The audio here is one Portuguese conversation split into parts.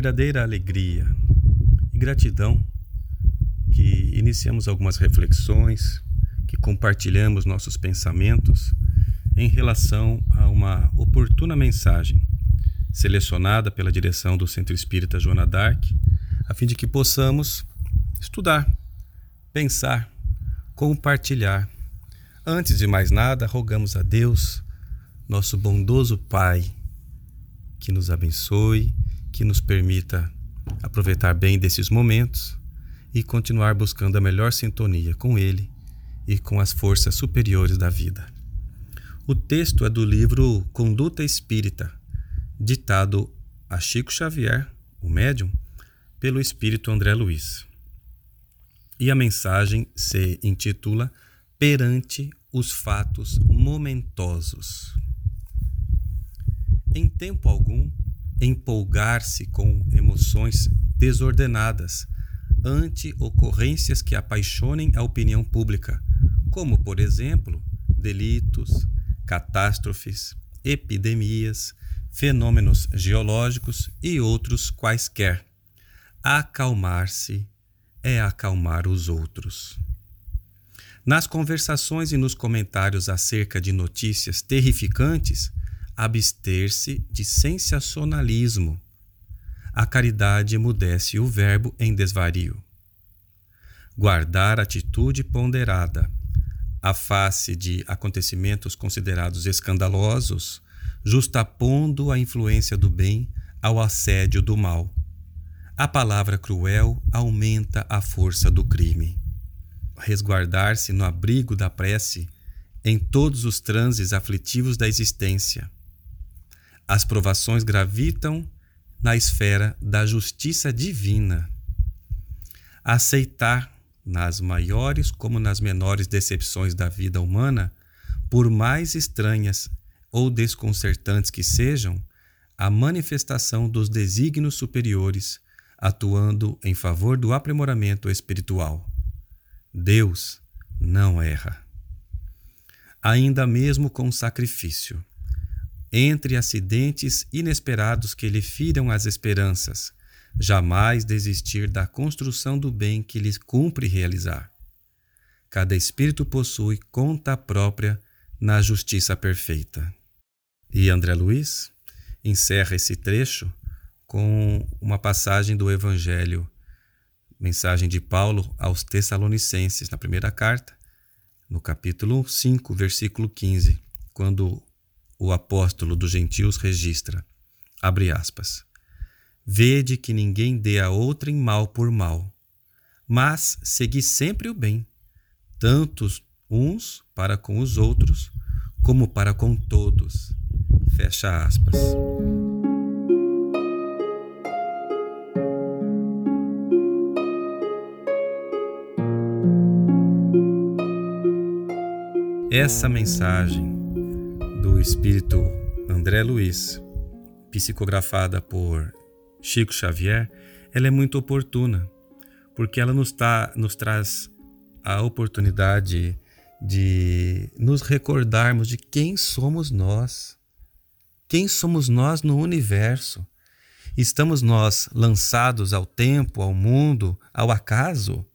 Verdadeira alegria e gratidão que iniciamos algumas reflexões, que compartilhamos nossos pensamentos em relação a uma oportuna mensagem selecionada pela direção do Centro Espírita Joana Dark, a fim de que possamos estudar, pensar, compartilhar. Antes de mais nada, rogamos a Deus, nosso bondoso Pai, que nos abençoe que nos permita aproveitar bem desses momentos e continuar buscando a melhor sintonia com Ele e com as forças superiores da vida. O texto é do livro Conduta Espírita, ditado a Chico Xavier, o médium, pelo espírito André Luiz. E a mensagem se intitula Perante os fatos momentosos. Em tempo algum, empolgar-se com emoções desordenadas ante ocorrências que apaixonem a opinião pública, como, por exemplo, delitos, catástrofes, epidemias, fenômenos geológicos e outros quaisquer. Acalmar-se é acalmar os outros. Nas conversações e nos comentários acerca de notícias terrificantes, abster-se de sensacionalismo. A caridade emudece o verbo em desvario. Guardar atitude ponderada, a face de acontecimentos considerados escandalosos, justapondo a influência do bem ao assédio do mal. A palavra cruel aumenta a força do crime. Resguardar-se no abrigo da prece em todos os transes aflitivos da existência as provações gravitam na esfera da justiça divina. Aceitar, nas maiores como nas menores decepções da vida humana, por mais estranhas ou desconcertantes que sejam, a manifestação dos desígnios superiores atuando em favor do aprimoramento espiritual. Deus não erra. Ainda mesmo com sacrifício entre acidentes inesperados que lhe firam as esperanças, jamais desistir da construção do bem que lhe cumpre realizar. Cada espírito possui conta própria na justiça perfeita. E André Luiz encerra esse trecho com uma passagem do Evangelho, mensagem de Paulo aos Tessalonicenses, na primeira carta, no capítulo 5, versículo 15, quando o apóstolo dos gentios registra, abre aspas, Vede que ninguém dê a outrem mal por mal, mas segui sempre o bem, tanto uns para com os outros, como para com todos. Fecha aspas. Essa mensagem espírito André Luiz, psicografada por Chico Xavier, ela é muito oportuna, porque ela nos, tá, nos traz a oportunidade de nos recordarmos de quem somos nós. Quem somos nós no universo? Estamos nós lançados ao tempo, ao mundo, ao acaso?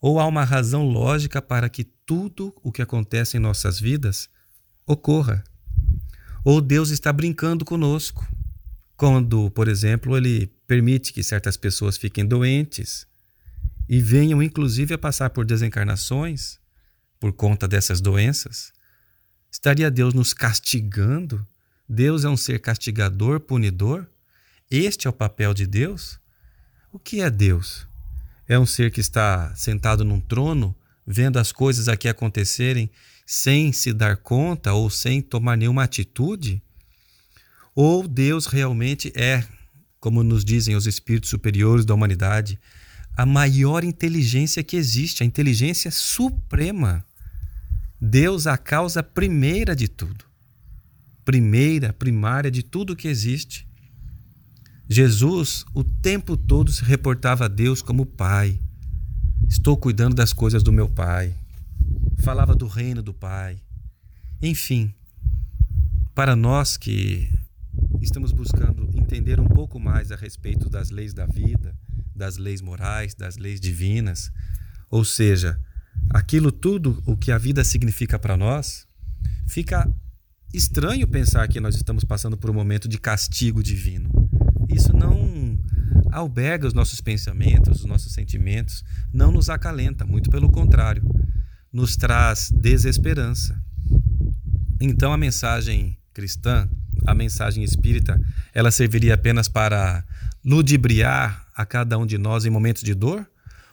Ou há uma razão lógica para que tudo o que acontece em nossas vidas ocorra? Ou Deus está brincando conosco. Quando, por exemplo, ele permite que certas pessoas fiquem doentes e venham inclusive a passar por desencarnações por conta dessas doenças, estaria Deus nos castigando? Deus é um ser castigador, punidor? Este é o papel de Deus? O que é Deus? É um ser que está sentado num trono, vendo as coisas aqui acontecerem sem se dar conta ou sem tomar nenhuma atitude? Ou Deus realmente é como nos dizem os espíritos superiores da humanidade, a maior inteligência que existe, a inteligência suprema. Deus, a causa primeira de tudo. Primeira, primária de tudo que existe. Jesus, o tempo todo, se reportava a Deus como Pai. Estou cuidando das coisas do meu Pai. Falava do reino do Pai. Enfim, para nós que estamos buscando entender um pouco mais a respeito das leis da vida, das leis morais, das leis divinas, ou seja, aquilo tudo o que a vida significa para nós, fica estranho pensar que nós estamos passando por um momento de castigo divino. Isso não alberga os nossos pensamentos, os nossos sentimentos, não nos acalenta, muito pelo contrário, nos traz desesperança. Então a mensagem cristã, a mensagem espírita, ela serviria apenas para ludibriar a cada um de nós em momentos de dor?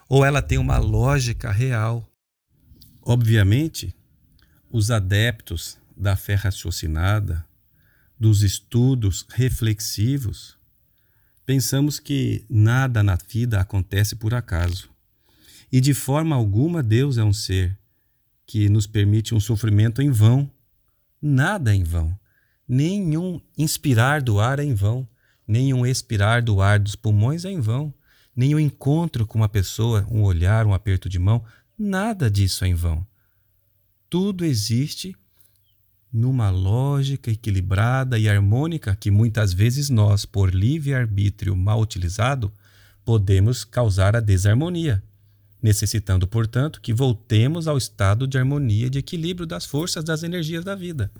Ou ela tem uma lógica real? Obviamente, os adeptos da fé raciocinada, dos estudos reflexivos, pensamos que nada na vida acontece por acaso. E de forma alguma Deus é um ser que nos permite um sofrimento em vão. Nada é em vão. Nenhum inspirar do ar é em vão. Nenhum expirar do ar dos pulmões é em vão. Nenhum encontro com uma pessoa, um olhar, um aperto de mão, nada disso é em vão. Tudo existe numa lógica equilibrada e harmônica que muitas vezes nós, por livre-arbítrio mal utilizado, podemos causar a desarmonia, necessitando, portanto, que voltemos ao estado de harmonia e de equilíbrio das forças das energias da vida.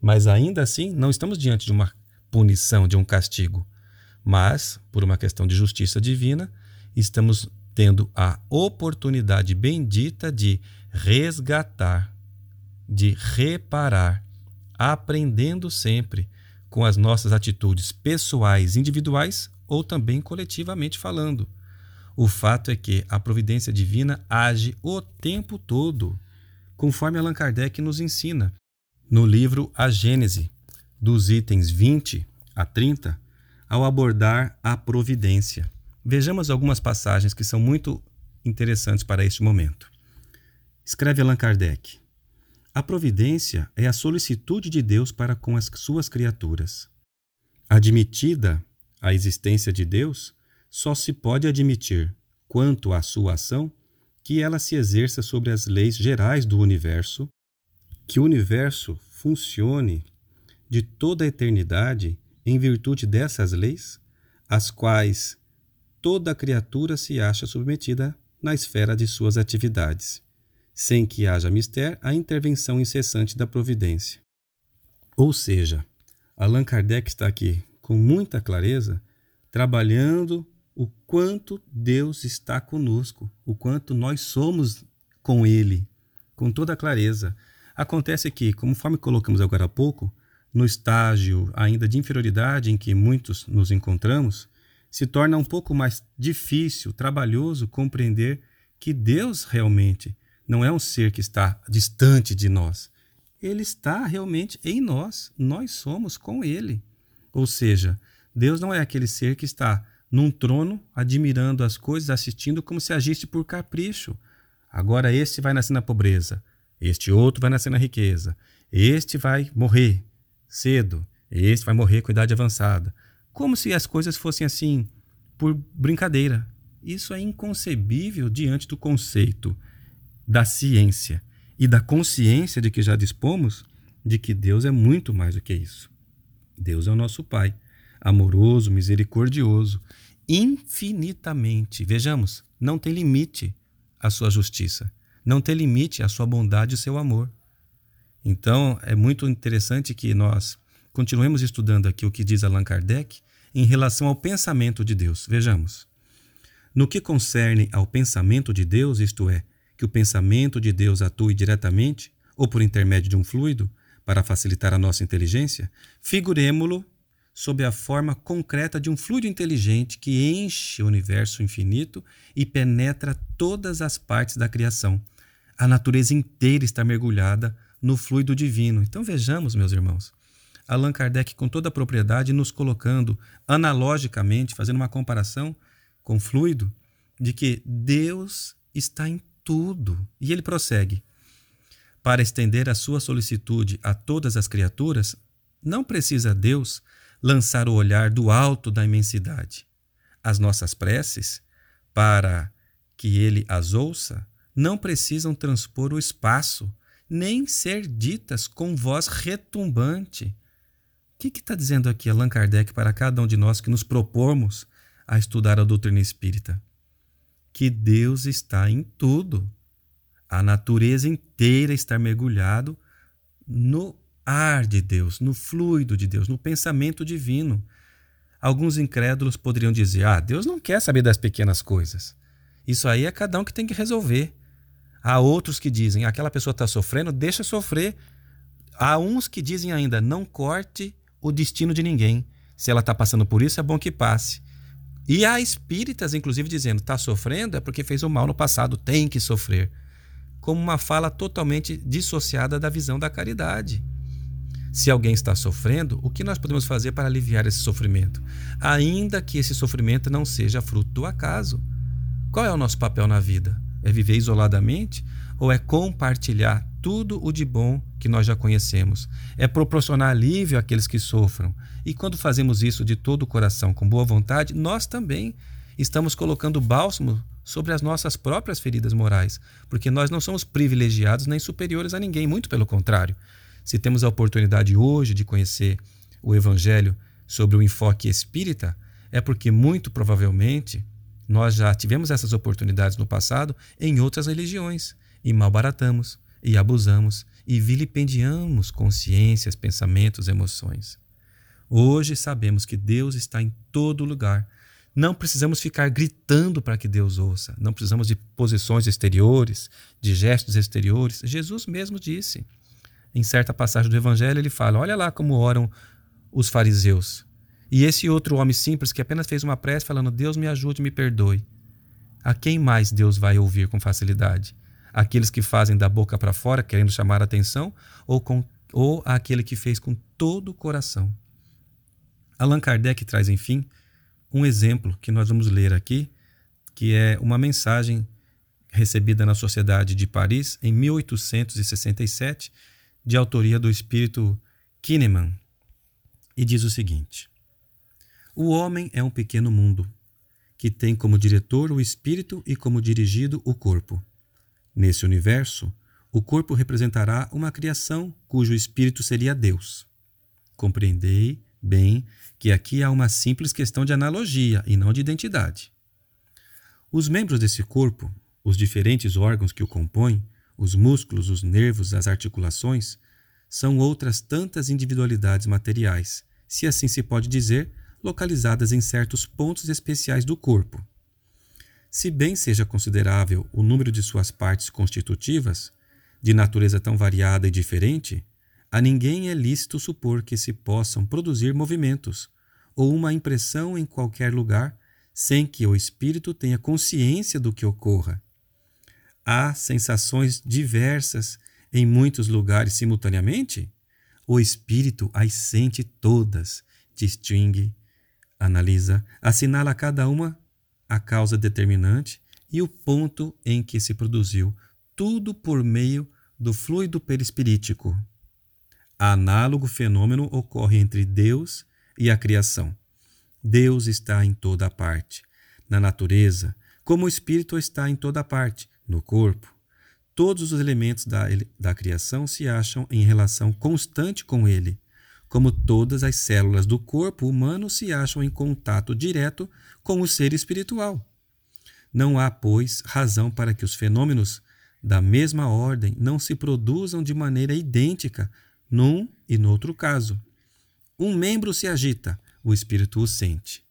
Mas ainda assim, não estamos diante de uma punição, de um castigo, mas, por uma questão de justiça divina, estamos tendo a oportunidade bendita de resgatar de reparar, aprendendo sempre com as nossas atitudes pessoais, individuais ou também coletivamente falando. O fato é que a providência divina age o tempo todo, conforme Allan Kardec nos ensina. No livro A Gênese, dos itens 20 a 30, ao abordar a providência. Vejamos algumas passagens que são muito interessantes para este momento. Escreve Allan Kardec: a providência é a solicitude de Deus para com as suas criaturas. Admitida a existência de Deus, só se pode admitir, quanto à sua ação, que ela se exerça sobre as leis gerais do universo, que o universo funcione de toda a eternidade em virtude dessas leis, às quais toda criatura se acha submetida na esfera de suas atividades sem que haja mister a intervenção incessante da providência. Ou seja, Allan Kardec está aqui com muita clareza trabalhando o quanto Deus está conosco, o quanto nós somos com Ele, com toda clareza. Acontece que, conforme colocamos agora há pouco, no estágio ainda de inferioridade em que muitos nos encontramos, se torna um pouco mais difícil, trabalhoso compreender que Deus realmente não é um ser que está distante de nós. Ele está realmente em nós. Nós somos com ele. Ou seja, Deus não é aquele ser que está num trono admirando as coisas, assistindo como se agisse por capricho. Agora este vai nascer na pobreza, este outro vai nascer na riqueza, este vai morrer cedo, este vai morrer com idade avançada. Como se as coisas fossem assim por brincadeira. Isso é inconcebível diante do conceito da ciência e da consciência de que já dispomos de que Deus é muito mais do que isso. Deus é o nosso Pai, amoroso, misericordioso, infinitamente. Vejamos, não tem limite a sua justiça, não tem limite a sua bondade e seu amor. Então, é muito interessante que nós continuemos estudando aqui o que diz Allan Kardec em relação ao pensamento de Deus. Vejamos. No que concerne ao pensamento de Deus, isto é, que o pensamento de Deus atue diretamente ou por intermédio de um fluido para facilitar a nossa inteligência, figuremo-lo sob a forma concreta de um fluido inteligente que enche o universo infinito e penetra todas as partes da criação. A natureza inteira está mergulhada no fluido divino. Então vejamos, meus irmãos, Allan Kardec, com toda a propriedade, nos colocando analogicamente, fazendo uma comparação com fluido, de que Deus está em tudo. E ele prossegue: para estender a sua solicitude a todas as criaturas, não precisa Deus lançar o olhar do alto da imensidade. As nossas preces, para que ele as ouça, não precisam transpor o espaço, nem ser ditas com voz retumbante. O que está dizendo aqui Allan Kardec para cada um de nós que nos propomos a estudar a doutrina espírita? Que Deus está em tudo. A natureza inteira está mergulhado no ar de Deus, no fluido de Deus, no pensamento divino. Alguns incrédulos poderiam dizer: ah, Deus não quer saber das pequenas coisas. Isso aí é cada um que tem que resolver. Há outros que dizem: aquela pessoa está sofrendo, deixa sofrer. Há uns que dizem ainda: não corte o destino de ninguém. Se ela está passando por isso, é bom que passe. E há espíritas, inclusive, dizendo: está sofrendo é porque fez o mal no passado, tem que sofrer. Como uma fala totalmente dissociada da visão da caridade. Se alguém está sofrendo, o que nós podemos fazer para aliviar esse sofrimento? Ainda que esse sofrimento não seja fruto do acaso. Qual é o nosso papel na vida? É viver isoladamente ou é compartilhar tudo o de bom que nós já conhecemos? É proporcionar alívio àqueles que sofram. E quando fazemos isso de todo o coração, com boa vontade, nós também estamos colocando bálsamo sobre as nossas próprias feridas morais, porque nós não somos privilegiados nem superiores a ninguém, muito pelo contrário. Se temos a oportunidade hoje de conhecer o Evangelho sobre o enfoque espírita, é porque muito provavelmente nós já tivemos essas oportunidades no passado em outras religiões e malbaratamos, e abusamos, e vilipendiamos consciências, pensamentos, emoções. Hoje sabemos que Deus está em todo lugar. Não precisamos ficar gritando para que Deus ouça. Não precisamos de posições exteriores, de gestos exteriores. Jesus mesmo disse em certa passagem do Evangelho, ele fala: Olha lá como oram os fariseus. E esse outro homem simples que apenas fez uma prece falando: Deus me ajude, me perdoe. A quem mais Deus vai ouvir com facilidade? Aqueles que fazem da boca para fora, querendo chamar a atenção, ou, com, ou aquele que fez com todo o coração? Allan Kardec traz, enfim, um exemplo que nós vamos ler aqui, que é uma mensagem recebida na Sociedade de Paris em 1867 de autoria do espírito Kineman, e diz o seguinte: O homem é um pequeno mundo, que tem como diretor o espírito e como dirigido o corpo. Nesse universo, o corpo representará uma criação cujo espírito seria Deus. Compreendei bem que aqui há uma simples questão de analogia e não de identidade. Os membros desse corpo, os diferentes órgãos que o compõem, os músculos, os nervos, as articulações, são outras tantas individualidades materiais, se assim se pode dizer, localizadas em certos pontos especiais do corpo. Se bem seja considerável o número de suas partes constitutivas, de natureza tão variada e diferente, a ninguém é lícito supor que se possam produzir movimentos ou uma impressão em qualquer lugar sem que o espírito tenha consciência do que ocorra há sensações diversas em muitos lugares simultaneamente? O espírito as sente todas, distingue, analisa, assinala cada uma a causa determinante e o ponto em que se produziu, tudo por meio do fluido perispirítico. Análogo fenômeno ocorre entre Deus e a criação. Deus está em toda parte, na natureza, como o espírito está em toda parte, no corpo, todos os elementos da, da criação se acham em relação constante com ele, como todas as células do corpo humano se acham em contato direto com o ser espiritual. Não há, pois, razão para que os fenômenos da mesma ordem não se produzam de maneira idêntica num e no outro caso. Um membro se agita, o espírito o sente.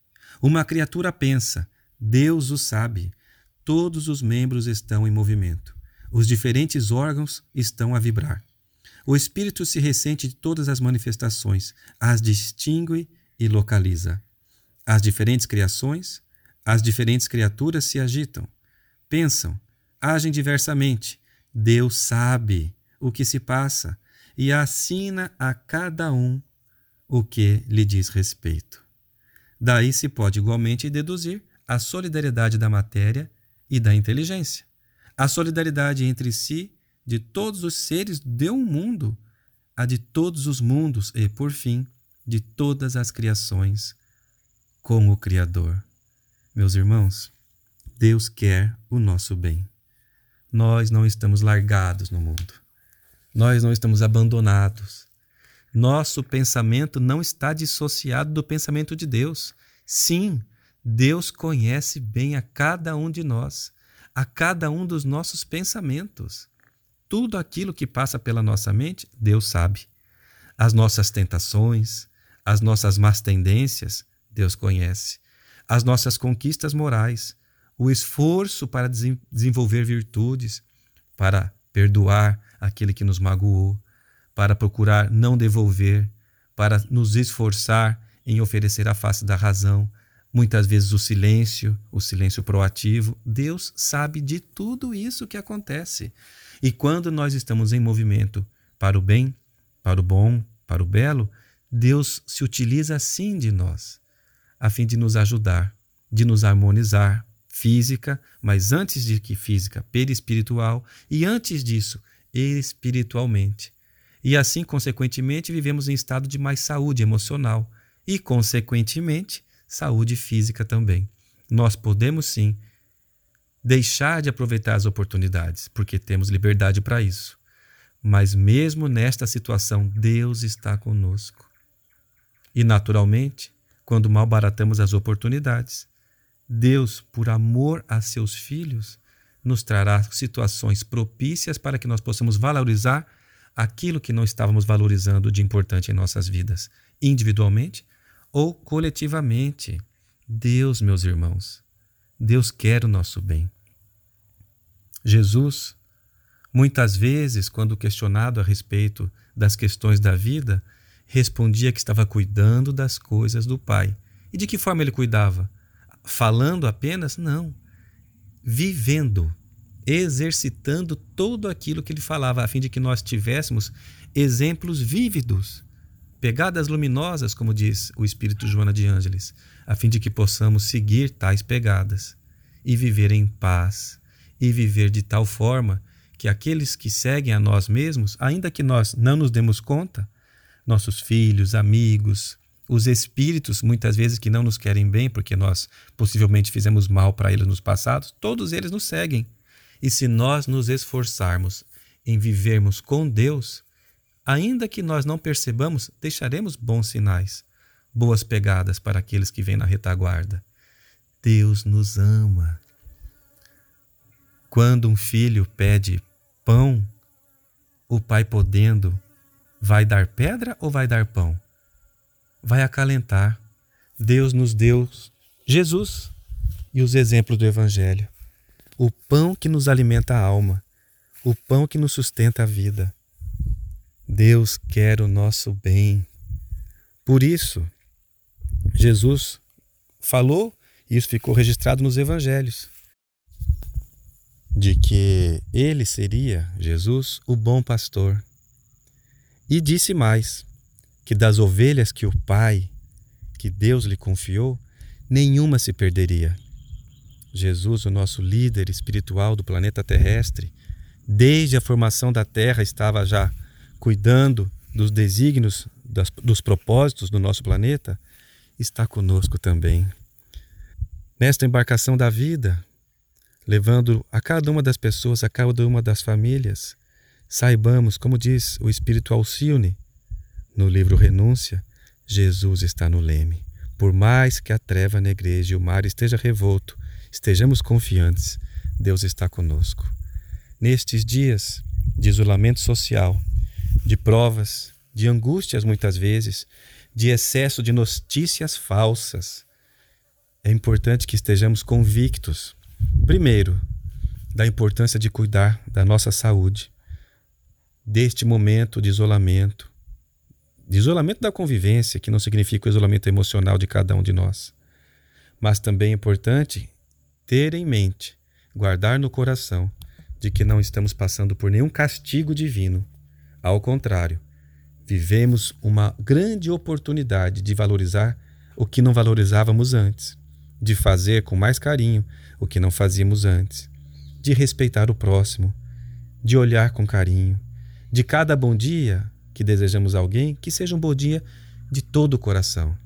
Uma criatura pensa, Deus o sabe. Todos os membros estão em movimento. Os diferentes órgãos estão a vibrar. O espírito se ressente de todas as manifestações, as distingue e localiza. As diferentes criações, as diferentes criaturas se agitam, pensam, agem diversamente. Deus sabe o que se passa e assina a cada um o que lhe diz respeito. Daí se pode igualmente deduzir a solidariedade da matéria e da inteligência, a solidariedade entre si de todos os seres de um mundo, a de todos os mundos e, por fim, de todas as criações com o Criador. Meus irmãos, Deus quer o nosso bem. Nós não estamos largados no mundo. Nós não estamos abandonados. Nosso pensamento não está dissociado do pensamento de Deus. Sim, Deus conhece bem a cada um de nós, a cada um dos nossos pensamentos. Tudo aquilo que passa pela nossa mente, Deus sabe. As nossas tentações, as nossas más tendências, Deus conhece. As nossas conquistas morais, o esforço para desenvolver virtudes, para perdoar aquele que nos magoou, para procurar não devolver, para nos esforçar em oferecer a face da razão, muitas vezes o silêncio, o silêncio proativo. Deus sabe de tudo isso que acontece. E quando nós estamos em movimento para o bem, para o bom, para o belo, Deus se utiliza assim de nós, a fim de nos ajudar, de nos harmonizar, física, mas antes de que física, perispiritual, e antes disso, espiritualmente. E assim, consequentemente, vivemos em estado de mais saúde emocional e, consequentemente, saúde física também. Nós podemos sim deixar de aproveitar as oportunidades, porque temos liberdade para isso. Mas mesmo nesta situação, Deus está conosco. E naturalmente, quando malbaratamos as oportunidades, Deus, por amor a seus filhos, nos trará situações propícias para que nós possamos valorizar aquilo que não estávamos valorizando de importante em nossas vidas, individualmente ou coletivamente. Deus, meus irmãos, Deus quer o nosso bem. Jesus, muitas vezes, quando questionado a respeito das questões da vida, respondia que estava cuidando das coisas do Pai. E de que forma ele cuidava? falando apenas, não. Vivendo, exercitando tudo aquilo que ele falava, a fim de que nós tivéssemos exemplos vívidos, pegadas luminosas, como diz o Espírito Joana de Ângeles, a fim de que possamos seguir tais pegadas e viver em paz, e viver de tal forma que aqueles que seguem a nós mesmos, ainda que nós não nos demos conta, nossos filhos, amigos, os espíritos, muitas vezes que não nos querem bem, porque nós possivelmente fizemos mal para eles nos passados, todos eles nos seguem. E se nós nos esforçarmos em vivermos com Deus, ainda que nós não percebamos, deixaremos bons sinais, boas pegadas para aqueles que vêm na retaguarda. Deus nos ama. Quando um filho pede pão, o pai podendo, vai dar pedra ou vai dar pão? vai acalentar. Deus nos deu Jesus e os exemplos do Evangelho. O pão que nos alimenta a alma, o pão que nos sustenta a vida. Deus quer o nosso bem. Por isso, Jesus falou, e isso ficou registrado nos evangelhos, de que ele seria, Jesus, o bom pastor. E disse mais: que das ovelhas que o Pai, que Deus lhe confiou, nenhuma se perderia. Jesus, o nosso líder espiritual do planeta terrestre, desde a formação da Terra estava já cuidando dos desígnios, das, dos propósitos do nosso planeta, está conosco também. Nesta embarcação da vida, levando a cada uma das pessoas, a cada uma das famílias, saibamos, como diz o Espírito Alcione, no livro Renúncia, Jesus está no leme. Por mais que a treva negreje e o mar esteja revolto, estejamos confiantes, Deus está conosco. Nestes dias de isolamento social, de provas, de angústias muitas vezes, de excesso de notícias falsas, é importante que estejamos convictos, primeiro, da importância de cuidar da nossa saúde, deste momento de isolamento, de isolamento da convivência, que não significa o isolamento emocional de cada um de nós. Mas também é importante ter em mente, guardar no coração, de que não estamos passando por nenhum castigo divino. Ao contrário, Vivemos uma grande oportunidade de valorizar o que não valorizávamos antes, de fazer com mais carinho o que não fazíamos antes, de respeitar o próximo, de olhar com carinho, de cada bom dia que desejamos a alguém, que seja um bom dia de todo o coração,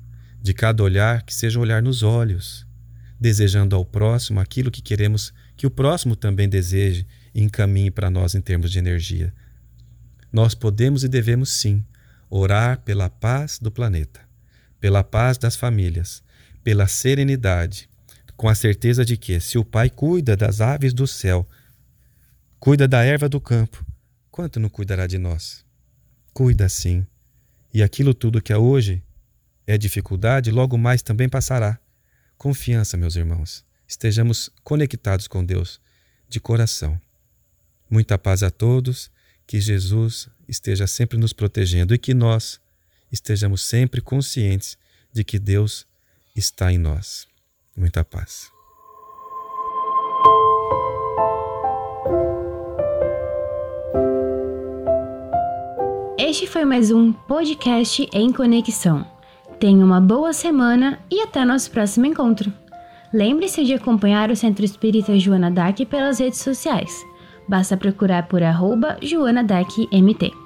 de cada olhar que seja um olhar nos olhos, desejando ao próximo aquilo que queremos que o próximo também deseje e encaminhe para nós em termos de energia. Nós podemos e devemos sim orar pela paz do planeta, pela paz das famílias, pela serenidade, com a certeza de que, se o Pai cuida das aves do céu, cuida da erva do campo, quanto não cuidará de nós? Cuida sim. E aquilo tudo que é hoje é dificuldade, logo mais também passará. Confiança, meus irmãos. Estejamos conectados com Deus de coração. Muita paz a todos, que Jesus esteja sempre nos protegendo e que nós estejamos sempre conscientes de que Deus está em nós. Muita paz. Este foi mais um podcast em conexão. Tenha uma boa semana e até nosso próximo encontro. Lembre-se de acompanhar o Centro Espírita Joana Dac pelas redes sociais. Basta procurar por arroba Joana Mt.